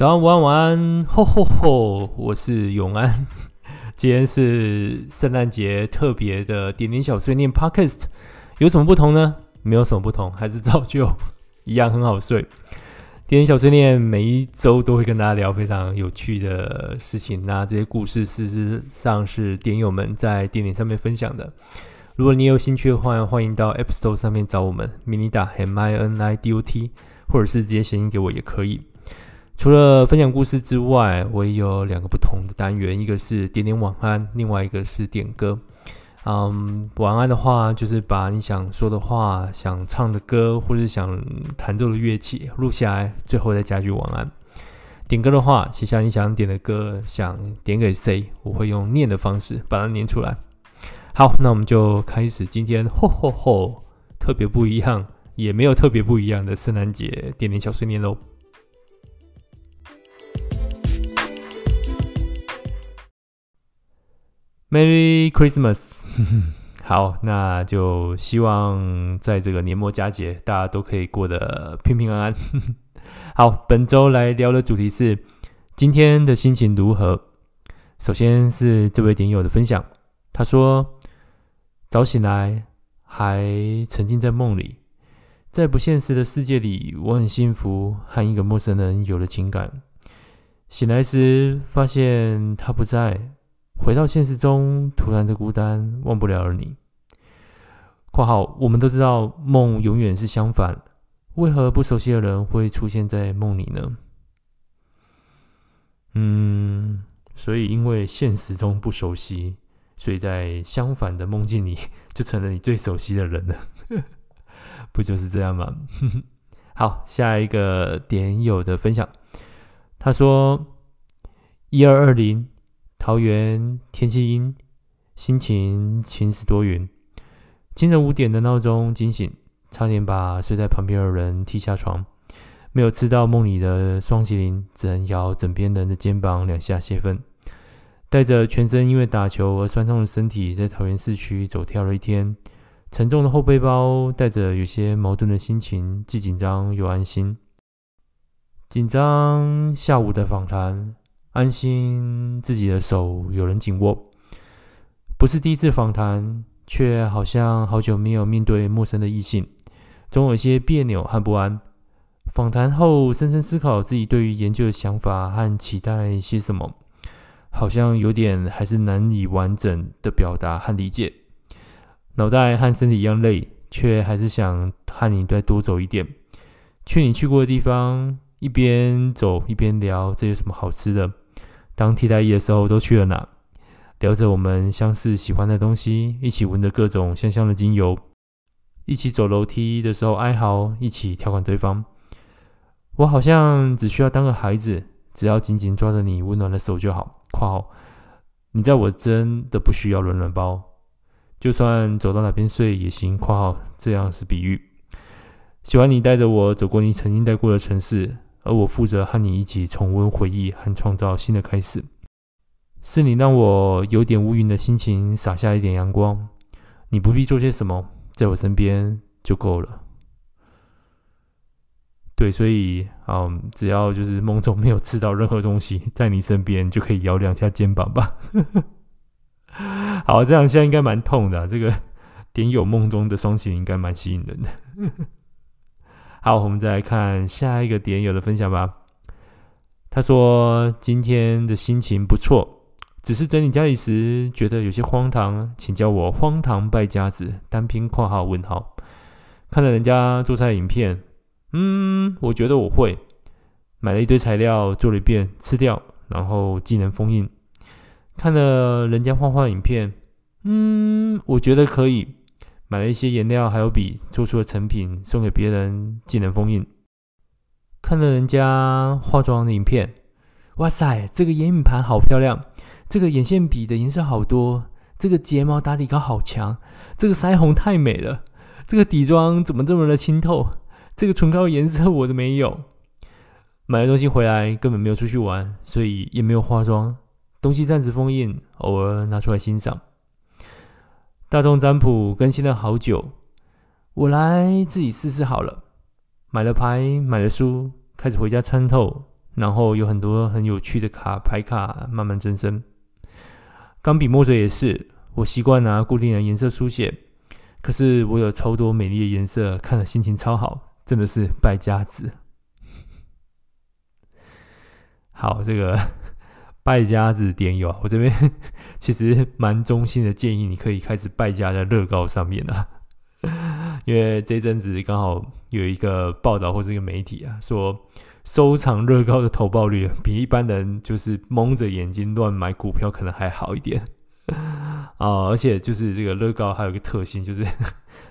早安，午安，晚安，吼吼吼！我是永安，今天是圣诞节特别的点点小碎念 Podcast，有什么不同呢？没有什么不同，还是照旧一样很好睡。点点小碎念每一周都会跟大家聊非常有趣的事情，那这些故事事实上是点友们在点点上面分享的。如果你有兴趣的话，欢迎到 App Store 上面找我们，Minida M I N I D O T，或者是直接写信给我也可以。除了分享故事之外，我也有两个不同的单元，一个是点点晚安，另外一个是点歌。嗯，晚安的话就是把你想说的话、想唱的歌，或者想弹奏的乐器录下来，最后再加句晚安。点歌的话，写下你想点的歌，想点给谁，我会用念的方式把它念出来。好，那我们就开始今天吼吼吼，特别不一样，也没有特别不一样的圣诞节点点小碎念喽。Merry Christmas！好，那就希望在这个年末佳节，大家都可以过得平平安安。好，本周来聊的主题是今天的心情如何？首先是这位点友的分享，他说：早醒来还沉浸在梦里，在不现实的世界里，我很幸福，和一个陌生人有了情感。醒来时发现他不在。回到现实中，突然的孤单，忘不了了你。括号，我们都知道梦永远是相反，为何不熟悉的人会出现在梦里呢？嗯，所以因为现实中不熟悉，所以在相反的梦境里 就成了你最熟悉的人了，不就是这样吗？好，下一个点友的分享，他说一二二零。桃园天气阴，心情晴时多云。清晨五点的闹钟惊醒，差点把睡在旁边的人踢下床。没有吃到梦里的双淇淋，只能摇枕边人的肩膀两下泄愤。带着全身因为打球而酸痛的身体，在桃园市区走跳了一天。沉重的后背包，带着有些矛盾的心情，既紧张又安心。紧张下午的访谈。安心自己的手有人紧握，不是第一次访谈，却好像好久没有面对陌生的异性，总有些别扭和不安。访谈后，深深思考自己对于研究的想法和期待些什么，好像有点还是难以完整的表达和理解。脑袋和身体一样累，却还是想和你再多走一点，去你去过的地方，一边走一边聊，这有什么好吃的？当替代役的时候都去了哪？聊着我们相似喜欢的东西，一起闻着各种香香的精油，一起走楼梯的时候哀嚎，一起调侃对方。我好像只需要当个孩子，只要紧紧抓着你温暖的手就好。括号，你在我真的不需要暖暖包，就算走到哪边睡也行。括号，这样是比喻。喜欢你带着我走过你曾经待过的城市。而我负责和你一起重温回忆和创造新的开始，是你让我有点乌云的心情洒下一点阳光。你不必做些什么，在我身边就够了。对，所以，嗯，只要就是梦中没有吃到任何东西，在你身边就可以摇两下肩膀吧。好，这样现在应该蛮痛的啊。这个 点有梦中的双情应该蛮吸引人的。好，我们再来看下一个点友的分享吧。他说今天的心情不错，只是整理家里时觉得有些荒唐，请叫我荒唐败家子。单拼括号问号。看了人家做菜影片，嗯，我觉得我会。买了一堆材料做了一遍，吃掉，然后技能封印。看了人家画画影片，嗯，我觉得可以。买了一些颜料，还有笔，做出了成品，送给别人，技能封印。看了人家化妆的影片，哇塞，这个眼影盘好漂亮，这个眼线笔的颜色好多，这个睫毛打底膏好强，这个腮红太美了，这个底妆怎么这么的清透？这个唇膏颜色我都没有。买了东西回来根本没有出去玩，所以也没有化妆，东西暂时封印，偶尔拿出来欣赏。大众占卜更新了好久，我来自己试试好了。买了牌，买了书，开始回家参透，然后有很多很有趣的卡牌卡慢慢增生。钢笔墨水也是，我习惯拿固定的颜色书写，可是我有超多美丽的颜色，看了心情超好，真的是败家子。好，这个败家子点友，我这边 其实蛮衷心的建议，你可以开始败家在乐高上面啊，因为这阵子刚好有一个报道或是一个媒体啊说。收藏乐高的投报率比一般人就是蒙着眼睛乱买股票可能还好一点 啊、而且就是这个乐高还有一个特性，就是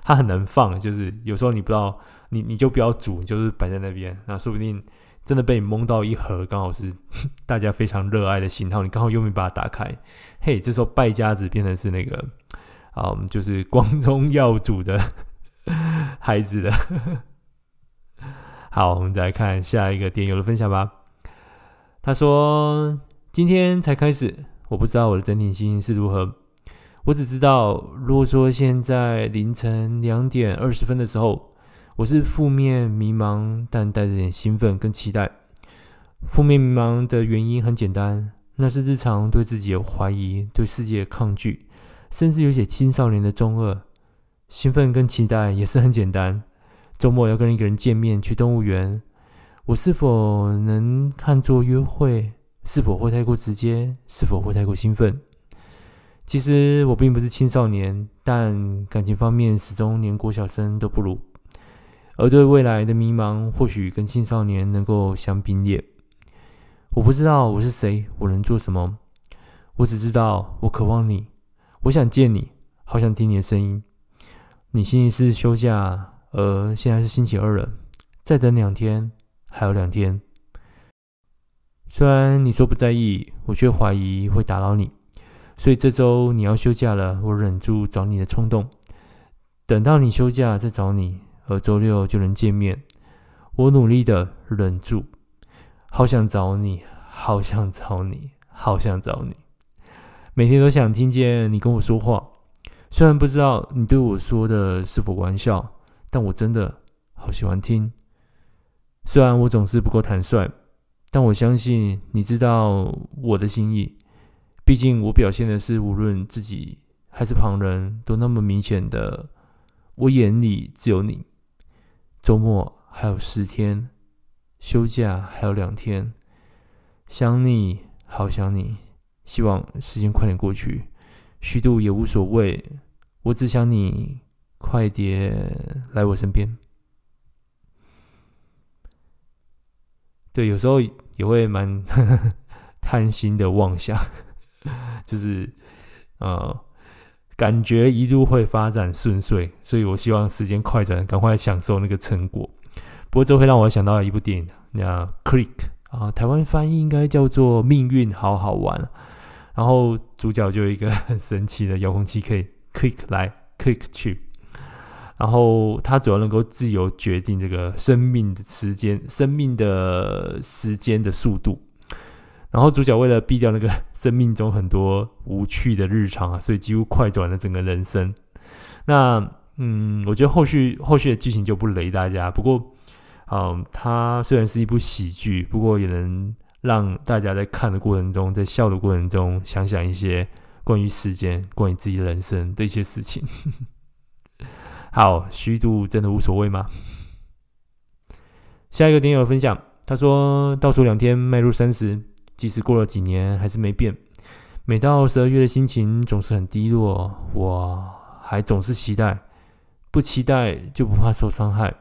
它很难放，就是有时候你不知道，你你就不要煮，你就是摆在那边，那说不定真的被你蒙到一盒，刚好是 大家非常热爱的型号，你刚好又没把它打开，嘿，这时候败家子变成是那个啊，我们就是光宗耀祖的 孩子的。好，我们再来看下一个点友的分享吧。他说：“今天才开始，我不知道我的整体心情是如何。我只知道，如果说现在凌晨两点二十分的时候，我是负面迷茫，但带着点兴奋跟期待。负面迷茫的原因很简单，那是日常对自己有怀疑，对世界抗拒，甚至有些青少年的中二。兴奋跟期待也是很简单。”周末要跟一个人见面，去动物园，我是否能看作约会？是否会太过直接？是否会太过兴奋？其实我并不是青少年，但感情方面始终连国小生都不如。而对未来的迷茫，或许跟青少年能够相并列。我不知道我是谁，我能做什么？我只知道我渴望你，我想见你，好想听你的声音。你星期四休假？而现在是星期二了，再等两天，还有两天。虽然你说不在意，我却怀疑会打扰你，所以这周你要休假了，我忍住找你的冲动，等到你休假再找你，而周六就能见面。我努力的忍住，好想找你，好想找你，好想找你，每天都想听见你跟我说话。虽然不知道你对我说的是否玩笑。但我真的好喜欢听，虽然我总是不够坦率，但我相信你知道我的心意。毕竟我表现的是无论自己还是旁人都那么明显的，我眼里只有你。周末还有十天，休假还有两天，想你好想你，希望时间快点过去，虚度也无所谓，我只想你。快点来我身边。对，有时候也会蛮 贪心的妄想，就是呃，感觉一路会发展顺遂，所以我希望时间快转，赶快享受那个成果。不过这会让我想到一部电影，叫《Click》啊，台湾翻译应该叫做《命运好好玩》。然后主角就有一个很神奇的遥控器，可以 click 来 click 去。然后他主要能够自由决定这个生命的时间、生命的时间的速度。然后主角为了避掉那个 生命中很多无趣的日常啊，所以几乎快转了整个人生。那嗯，我觉得后续后续的剧情就不雷大家。不过，嗯，它虽然是一部喜剧，不过也能让大家在看的过程中，在笑的过程中，想想一些关于时间、关于自己的人生的一些事情。好，虚度真的无所谓吗？下一个点友分享，他说倒数两天迈入三十，即使过了几年还是没变。每到十二月的心情总是很低落，我还总是期待，不期待就不怕受伤害。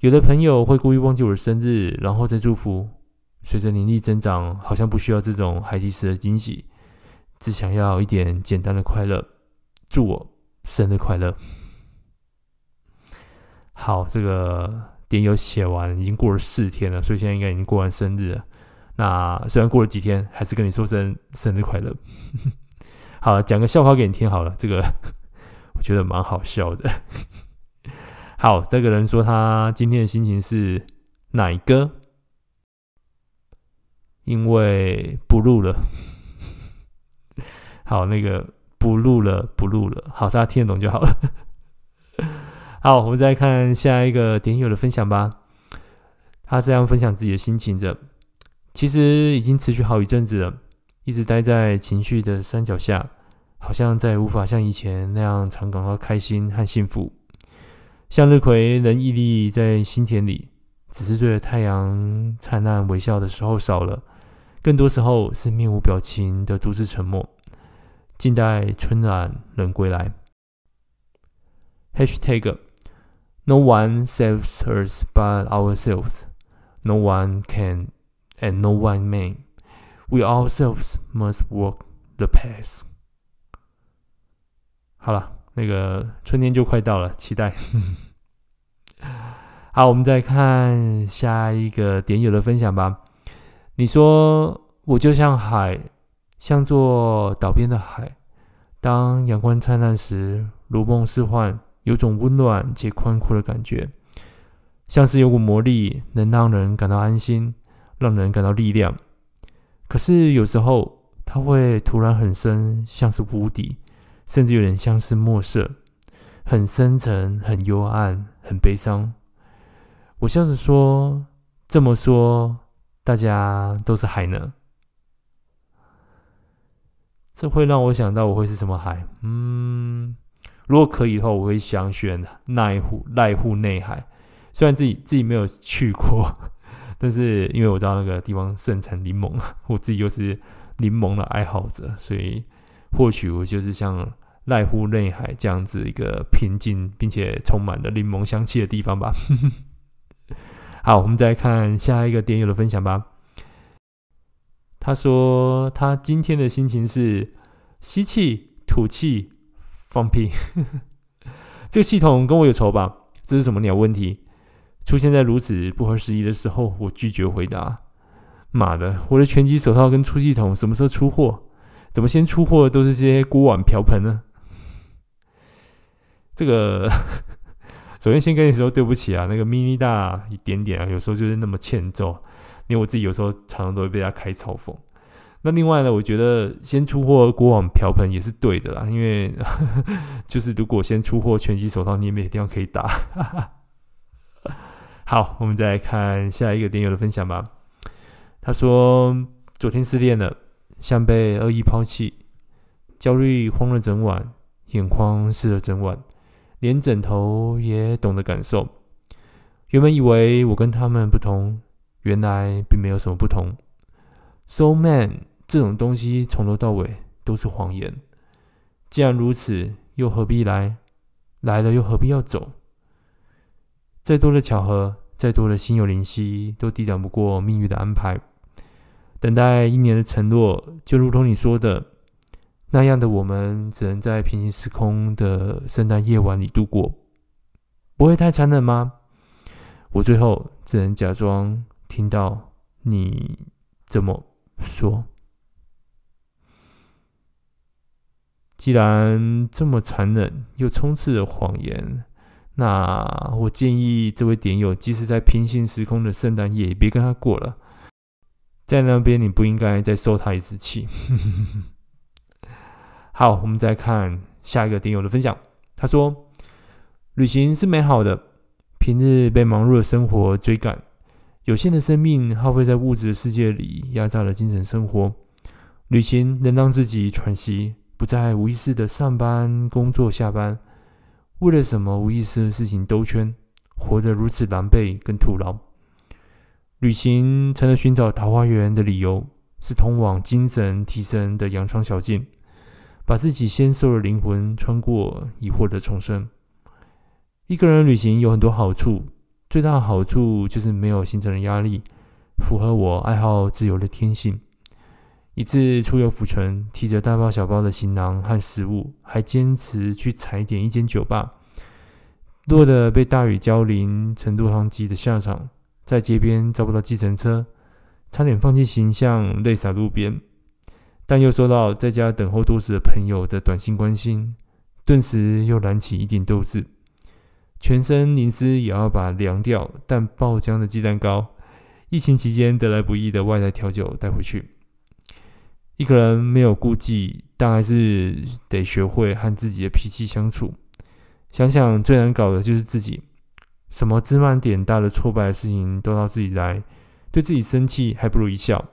有的朋友会故意忘记我的生日，然后再祝福。随着年纪增长，好像不需要这种海底时的惊喜，只想要一点简单的快乐。祝我生日快乐！好，这个点友写完，已经过了四天了，所以现在应该已经过完生日了。那虽然过了几天，还是跟你说声生日快乐。好，讲个笑话给你听好了，这个 我觉得蛮好笑的。好，这个人说他今天的心情是奶哥，因为不录了。好，那个不录了，不录了。好，大家听得懂就好了。好，我们再看下一个点友的分享吧。他这样分享自己的心情着：其实已经持续好一阵子了，一直待在情绪的山脚下，好像再也无法像以前那样常感到开心和幸福。向日葵仍屹立在心田里，只是对着太阳灿烂微笑的时候少了，更多时候是面无表情的独自沉默，静待春暖人归来。Hashtag No one saves us but ourselves. No one can and no one may. We ourselves must walk the path. 好了，那个春天就快到了，期待。好，我们再看下一个点友的分享吧。你说我就像海，像座岛边的海，当阳光灿烂时，如梦似幻。有种温暖且宽阔的感觉，像是有股魔力，能让人感到安心，让人感到力量。可是有时候，它会突然很深，像是无底，甚至有点像是墨色，很深沉、很幽暗、很悲伤。我笑着说：“这么说，大家都是海呢？”这会让我想到，我会是什么海？嗯。如果可以的话，我会想选濑户濑户内海。虽然自己自己没有去过，但是因为我知道那个地方盛产柠檬，我自己又是柠檬的爱好者，所以或许我就是像濑户内海这样子一个平静并且充满了柠檬香气的地方吧。好，我们再看下一个点友的分享吧。他说他今天的心情是吸气、吐气。放屁！这个系统跟我有仇吧？这是什么鸟问题？出现在如此不合时宜的时候，我拒绝回答。妈的，我的拳击手套跟出气筒什么时候出货？怎么先出货的都是些锅碗瓢盆呢？这个 首先先跟你说对不起啊，那个 mini 大一点点啊，有时候就是那么欠揍，因为我自己有时候常常都会被他开嘲讽。那另外呢，我觉得先出货锅碗瓢盆也是对的啦，因为 就是如果先出货拳击手套，你也没地方可以打。好，我们再来看下一个点友的分享吧。他说，昨天失恋了，像被恶意抛弃，焦虑慌了整晚，眼眶湿了整晚，连枕头也懂得感受。原本以为我跟他们不同，原来并没有什么不同。So man。这种东西从头到尾都是谎言。既然如此，又何必来？来了又何必要走？再多的巧合，再多的心有灵犀，都抵挡不过命运的安排。等待一年的承诺，就如同你说的那样的，我们只能在平行时空的圣诞夜晚里度过，不会太残忍吗？我最后只能假装听到你这么说。既然这么残忍又充斥着谎言，那我建议这位点友，即使在平行时空的圣诞夜，也别跟他过了。在那边，你不应该再受他一次气。好，我们再看下一个点友的分享。他说：“旅行是美好的，平日被忙碌的生活追赶，有限的生命耗费在物质的世界里，压榨了精神生活。旅行能让自己喘息。”不再无意识的上班、工作、下班，为了什么无意识的事情兜圈，活得如此狼狈跟徒劳。旅行成了寻找桃花源的理由，是通往精神提升的羊肠小径，把自己纤瘦的灵魂穿过，以获得重生。一个人旅行有很多好处，最大的好处就是没有行程的压力，符合我爱好自由的天性。一次出游浮沉，提着大包小包的行囊和食物，还坚持去踩点一间酒吧，落得被大雨浇淋成落汤鸡的下场，在街边找不到计程车，差点放弃形象，泪洒路边，但又收到在家等候多时的朋友的短信关心，顿时又燃起一点斗志，全身淋湿也要把凉掉但爆浆的鸡蛋糕，疫情期间得来不易的外带调酒带回去。一个人没有顾忌，但还是得学会和自己的脾气相处。想想最难搞的就是自己，什么芝麻点大的挫败的事情都要自己来，对自己生气还不如一笑。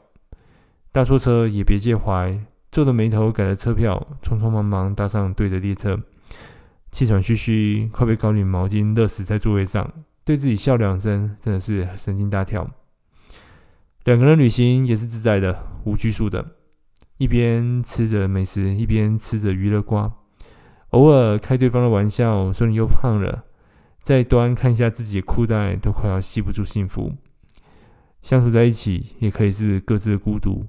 搭错车也别介怀，皱着眉头改了车票，匆匆忙忙搭上对的列车，气喘吁吁，快被高领毛巾热死在座位上，对自己笑两声，真的是神经大条。两个人旅行也是自在的，无拘束的，一边吃着美食，一边吃着娱乐瓜，偶尔开对方的玩笑，说你又胖了，再端看一下自己裤带，都快要系不住幸福。相处在一起，也可以是各自的孤独。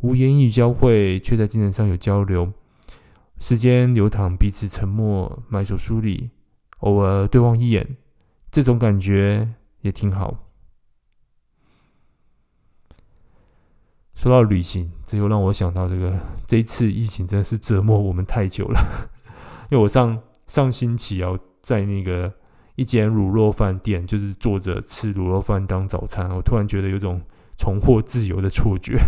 无言语交汇，却在精神上有交流。时间流淌，彼此沉默，埋首书里，偶尔对望一眼，这种感觉也挺好。说到旅行，这又让我想到这个这一次疫情真的是折磨我们太久了。因为我上上星期要在那个一间卤肉饭店，就是坐着吃卤肉饭当早餐，我突然觉得有种重获自由的错觉。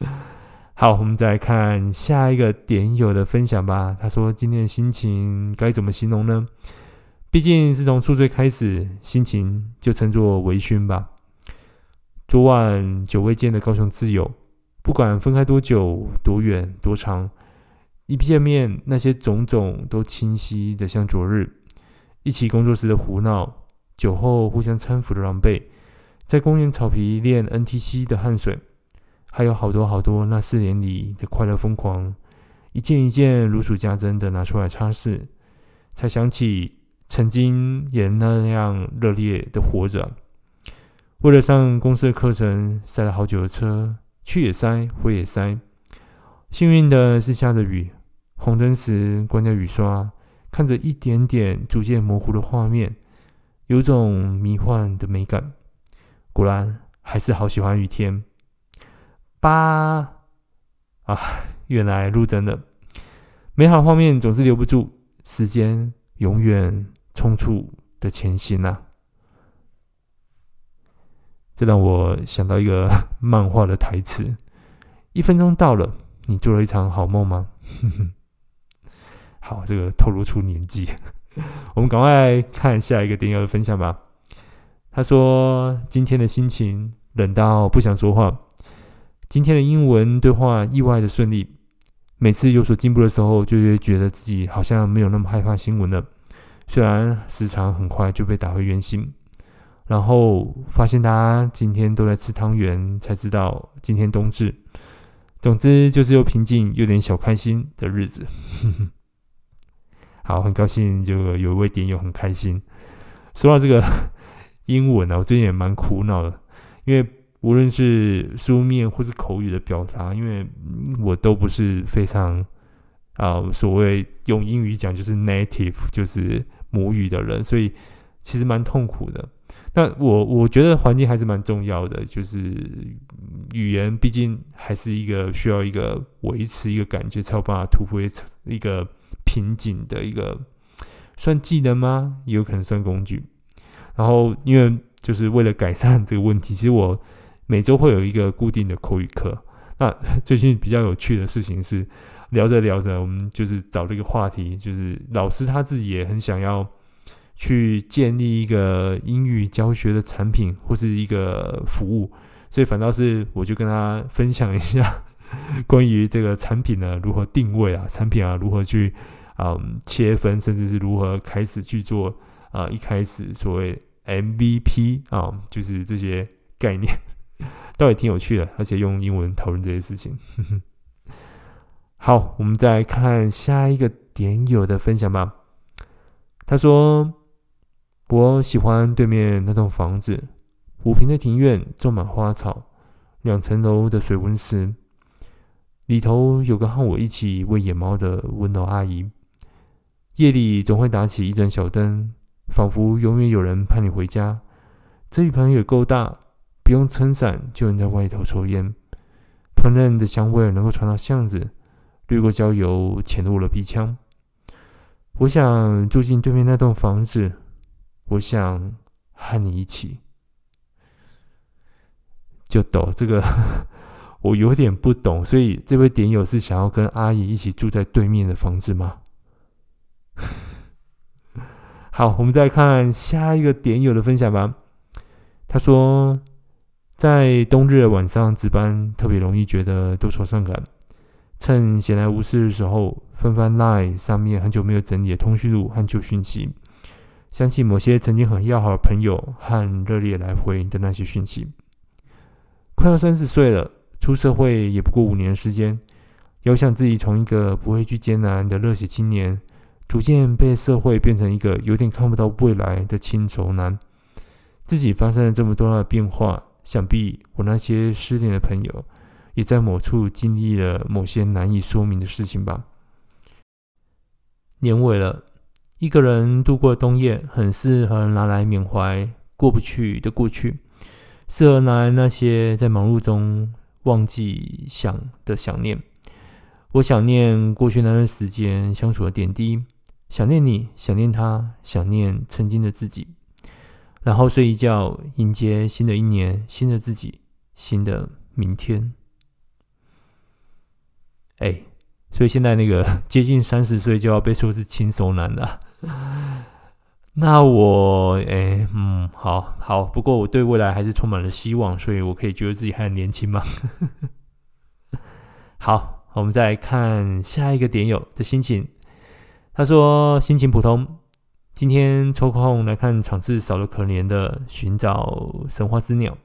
好，我们再来看下一个点友的分享吧。他说：“今天的心情该怎么形容呢？毕竟是从宿醉开始，心情就称作微醺吧。昨晚久未见的高雄挚友，不管分开多久、多远、多长，一见面，那些种种都清晰的像昨日。一起工作时的胡闹，酒后互相搀扶的狼狈，在公园草皮练 NTC 的汗水。”还有好多好多那四年里的快乐疯狂，一件一件如数家珍的拿出来擦拭，才想起曾经也那样热烈的活着。为了上公司的课程，塞了好久的车，去也塞，回也塞。幸运的是下着雨，红灯时关掉雨刷，看着一点点逐渐模糊的画面，有种迷幻的美感。果然还是好喜欢雨天。八啊，原来路灯了。美好画面总是留不住，时间永远匆促的前行、啊。这让我想到一个 漫画的台词：一分钟到了，你做了一场好梦吗？好，这个透露出年纪。我们赶快看下一个点友的分享吧。他说：“今天的心情冷到不想说话。”今天的英文对话意外的顺利，每次有所进步的时候，就会觉得自己好像没有那么害怕新闻了。虽然时常很快就被打回原形，然后发现大家今天都在吃汤圆，才知道今天冬至。总之就是又平静又点小开心的日子。好，很高兴就有一位点友很开心。说到这个英文呢，我最近也蛮苦恼的，因为。无论是书面或是口语的表达，因为我都不是非常啊、所谓用英语讲就是 native，就是母语的人，所以其实蛮痛苦的。但我我觉得环境还是蛮重要的，就是语言毕竟还是一个需要一个维持一个感觉，才有办法突破一个瓶颈的一个算技能吗？也有可能算工具。然后因为就是为了改善这个问题，其实我。每周会有一个固定的口语课。那最近比较有趣的事情是，聊着聊着，我们就是找了一个话题，就是老师他自己也很想要去建立一个英语教学的产品或是一个服务，所以反倒是我就跟他分享一下 关于这个产品呢如何定位啊，产品啊如何去啊、嗯、切分，甚至是如何开始去做啊一开始所谓 MVP 啊，就是这些概念。倒也挺有趣的，而且用英文讨论这些事情。好，我们再看下一个点友的分享吧。他说：“我喜欢对面那栋房子，五坪的庭院种满花草，两层楼的水温室，里头有个和我一起喂野猫的温柔阿姨。夜里总会打起一盏小灯，仿佛永远有人盼你回家。这一盆也够大。”不用撑伞就能在外头抽烟，烹饪的香味能够传到巷子，滤过焦油，潜入了鼻腔。我想住进对面那栋房子，我想和你一起。就抖这个，我有点不懂，所以这位点友是想要跟阿姨一起住在对面的房子吗？好，我们再看下一个点友的分享吧。他说。在冬日的晚上值班，特别容易觉得多愁善感。趁闲来无事的时候，翻翻 LINE 上面很久没有整理的通讯录和旧讯息，想起某些曾经很要好的朋友和热烈来回的那些讯息。快要三十岁了，出社会也不过五年时间，遥想自己从一个不畏惧艰难的热血青年，逐渐被社会变成一个有点看不到未来的轻熟男。自己发生了这么多的变化，想必我那些失恋的朋友。也在某处经历了某些难以说明的事情吧。年尾了，一个人度过冬夜，很适合拿来缅怀过不去的过去，适合拿来那些在忙碌中忘记想的想念。我想念过去那段时间相处的点滴，想念你，想念他，想念曾经的自己。然后睡一觉，迎接新的一年，新的自己，新的明天。哎，所以现在那个接近三十岁就要被说是轻熟男了，那我哎嗯，好好，不过我对未来还是充满了希望，所以我可以觉得自己还很年轻嘛。好，我们再来看下一个点友的心情。他说心情普通，今天抽空来看场次少得可怜的寻找神话之鸟。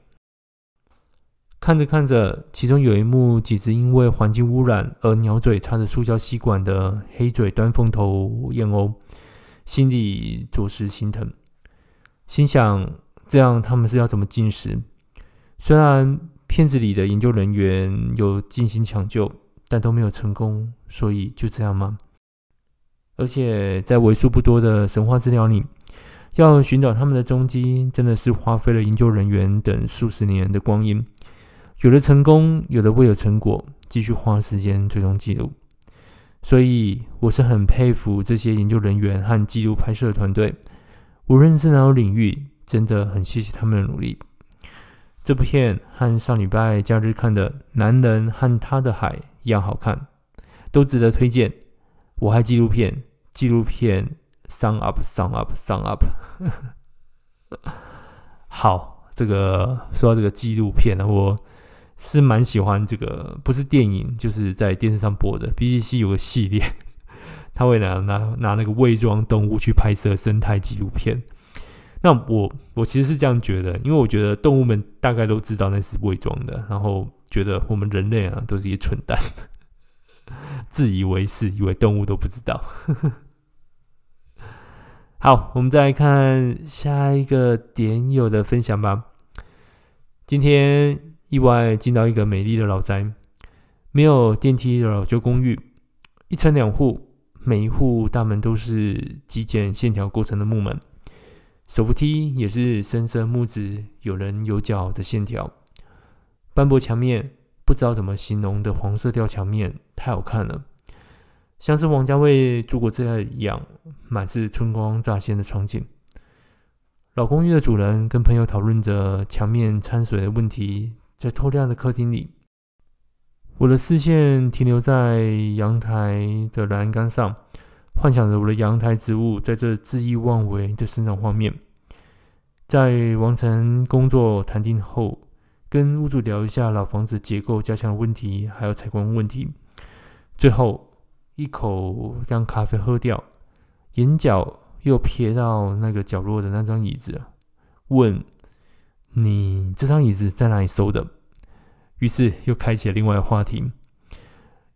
看着看着，其中有一幕，几只因为环境污染而鸟嘴插着塑胶吸管的黑嘴端凤头燕鸥，心里着实心疼。心想：这样他们是要怎么进食？虽然片子里的研究人员有进行抢救，但都没有成功，所以就这样吗？而且在为数不多的神话资料里，要寻找他们的踪迹，真的是花费了研究人员等数十年的光阴。有的成功，有的未有成果，继续花时间追踪记录。所以我是很佩服这些研究人员和记录拍摄的团队，无论是哪种领域，真的很谢谢他们的努力。这部片和上礼拜假日看的《男人和他的海》一样好看，都值得推荐。我爱纪录片，纪录片，Sum up，Sum up，Sum up。好，这个说到这个纪录片呢，我。是蛮喜欢这个，不是电影，就是在电视上播的。BBC 有个系列，他会拿拿拿那个伪装动物去拍摄生态纪录片。那我我其实是这样觉得，因为我觉得动物们大概都知道那是伪装的，然后觉得我们人类啊都是一些蠢蛋，自以为是，以为动物都不知道。好，我们再来看下一个点友的分享吧。今天。意外进到一个美丽的老宅，没有电梯的老旧公寓，一层两户，每一户大门都是极简线条构成的木门，手扶梯也是深色木质，有棱有角的线条，斑驳墙面不知道怎么形容的黄色调墙面太好看了，像是王家卫住过这样一样，满是春光乍现的场景。老公寓的主人跟朋友讨论着墙面掺水的问题。在透亮的客厅里，我的视线停留在阳台的栏杆上，幻想着我的阳台植物在这恣意妄为的生长画面。在完成工作谈定后，跟屋主聊一下老房子结构加强的问题，还有采光问题。最后一口将咖啡喝掉，眼角又瞥到那个角落的那张椅子，问。你这张椅子在哪里收的？于是又开启了另外的话题。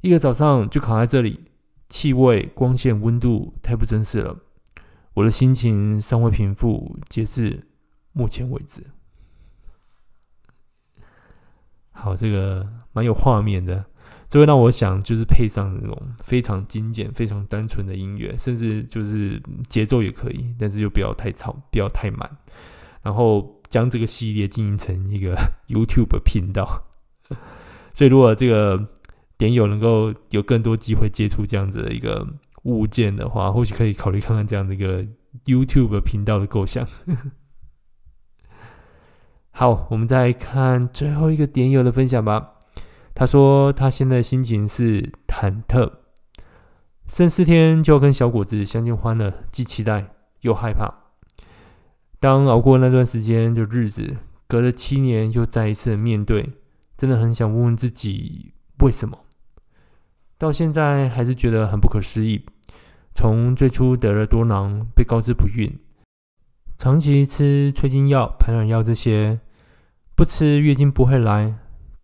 一个早上就卡在这里，气味、光线、温度太不真实了。我的心情尚未平复，截至目前为止。好，这个蛮有画面的，这会让我想，就是配上那种非常精简、非常单纯的音乐，甚至就是节奏也可以，但是就不要太吵，不要太满，然后。将这个系列经营成一个 YouTube 频道，所以如果这个点友能够有更多机会接触这样子的一个物件的话，或许可以考虑看看这样的一个 YouTube 频道的构想。好，我们再来看最后一个点友的分享吧。他说他现在心情是忐忑，剩四天就要跟小果子相见欢了，既期待又害怕。当熬过那段时间的日子，隔了七年又再一次面对，真的很想问问自己为什么？到现在还是觉得很不可思议。从最初得了多囊，被告知不孕，长期吃催经药、排卵药这些，不吃月经不会来，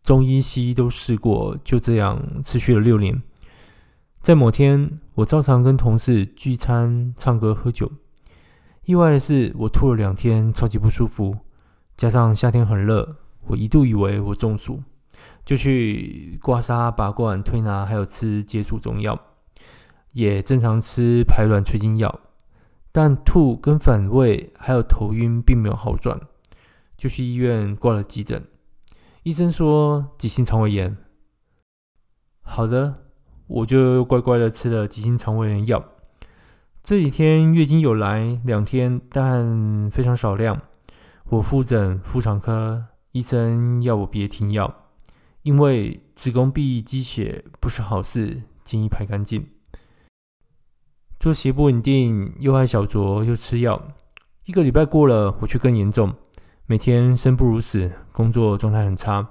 中医西医都试过，就这样持续了六年。在某天，我照常跟同事聚餐、唱歌、喝酒。意外的是，我吐了两天，超级不舒服。加上夏天很热，我一度以为我中暑，就去刮痧、拔罐、推拿，还有吃解暑中药，也正常吃排卵催经药。但吐跟反胃还有头晕并没有好转，就去医院挂了急诊。医生说急性肠胃炎。好的，我就乖乖的吃了急性肠胃炎药。这几天月经有来两天，但非常少量。我复诊妇产科，医生要我别停药，因为子宫壁积血不是好事，建议排干净。作息不稳定，又爱小酌，又吃药。一个礼拜过了，我却更严重，每天生不如死，工作状态很差。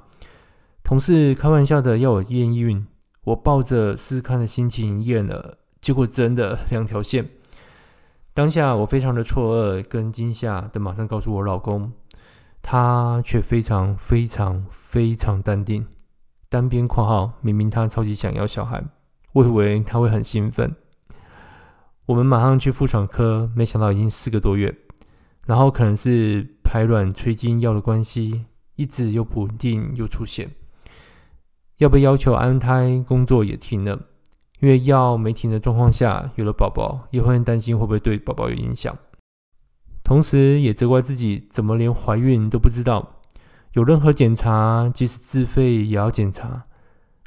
同事开玩笑的要我验孕，我抱着试试看的心情验了，结果真的两条线。当下我非常的错愕跟惊吓的，马上告诉我老公，他却非常非常非常淡定。单边括号，明明他超级想要小孩，我以为他会很兴奋。我们马上去妇产科，没想到已经四个多月，然后可能是排卵催经药的关系，一直又不稳定又出现，要被要求安胎，工作也停了。因为药没停的状况下，有了宝宝，也会很担心会不会对宝宝有影响，同时也责怪自己怎么连怀孕都不知道，有任何检查，即使自费也要检查，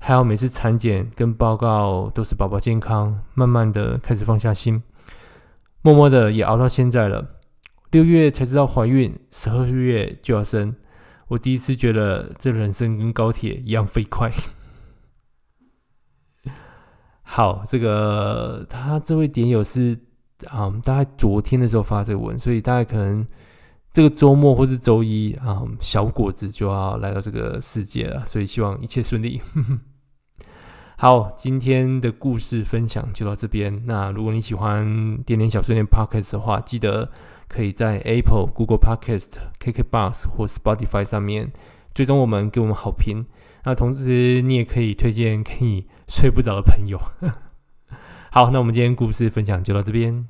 还好每次产检跟报告都是宝宝健康，慢慢的开始放下心，默默的也熬到现在了，六月才知道怀孕，十二月就要生，我第一次觉得这人生跟高铁一样飞快。好，这个他这位点友是啊、嗯，大概昨天的时候发这个文，所以大概可能这个周末或是周一啊、小果子就要来到这个世界了，所以希望一切顺利。好，今天的故事分享就到这边。那如果你喜欢点点小碎念 Podcast 的话，记得可以在 Apple、Google Podcast、KKBox 或 Spotify 上面追踪我们，给我们好评。那同时，你也可以推荐给你睡不着的朋友。好，那我们今天故事分享就到这边。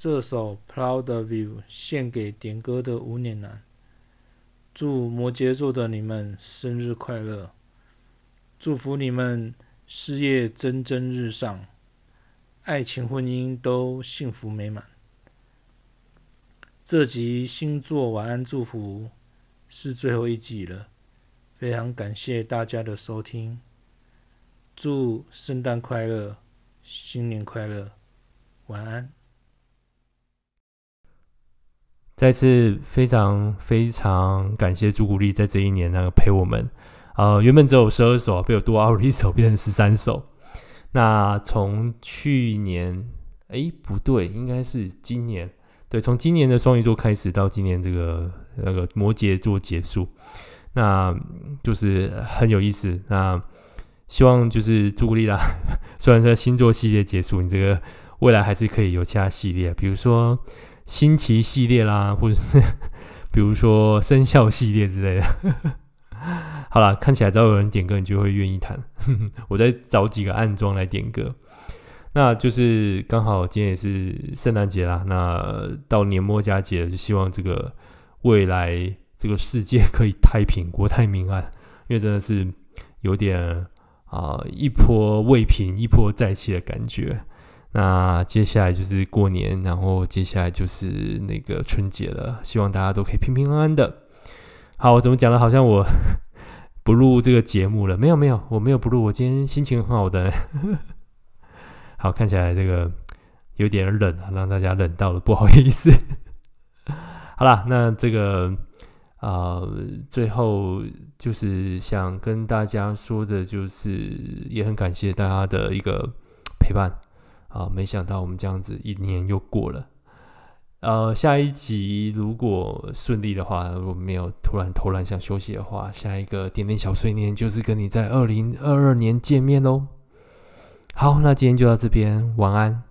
这首《Proud of You》献给点歌的无脸男。祝摩羯座的你们生日快乐！祝福你们事业蒸蒸日上，爱情婚姻都幸福美满。这集星座晚安祝福是最后一集了，非常感谢大家的收听。祝圣诞快乐，新年快乐，晚安。再次非常非常感谢朱古力在这一年那个陪我们，呃，原本只有十二首，被我多熬了一首，变成十三首。那从去年，哎，不对，应该是今年，对，从今年的双鱼座开始到今年这个那个摩羯座结束，那就是很有意思。那希望就是朱古力啦，虽然说星座系列结束，你这个未来还是可以有其他系列，比如说。星奇系列啦，或者是 比如说生肖系列之类的。好了，看起来只要有人点歌，你就会愿意弹。我再找几个暗桩来点歌。那就是刚好今天也是圣诞节啦，那到年末佳节，就希望这个未来这个世界可以太平，国泰民安。因为真的是有点啊、一波未平，一波再起的感觉。那接下来就是过年，然后接下来就是那个春节了，希望大家都可以平平安安的。好，我怎么讲的？好像我 不录这个节目了？没有没有，我没有不录，我今天心情很好的。好，看起来这个有点冷啊，让大家冷到了，不好意思。好啦，那这个啊、呃，最后就是想跟大家说的，就是也很感谢大家的一个陪伴。啊，没想到我们这样子一年又过了。呃，下一集如果顺利的话，如果没有突然偷懒想休息的话，下一个点点小碎念就是跟你在二零二二年见面喽。好，那今天就到这边，晚安。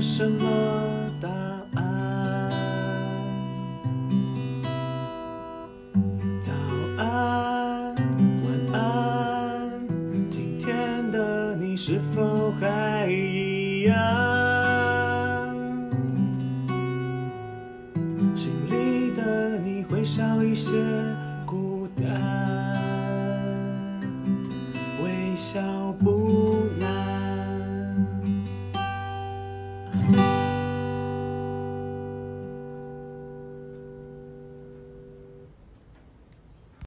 什么答案？早安，晚安，今天的你是否还一样？心里的你会少一些